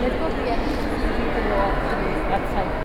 Let's go.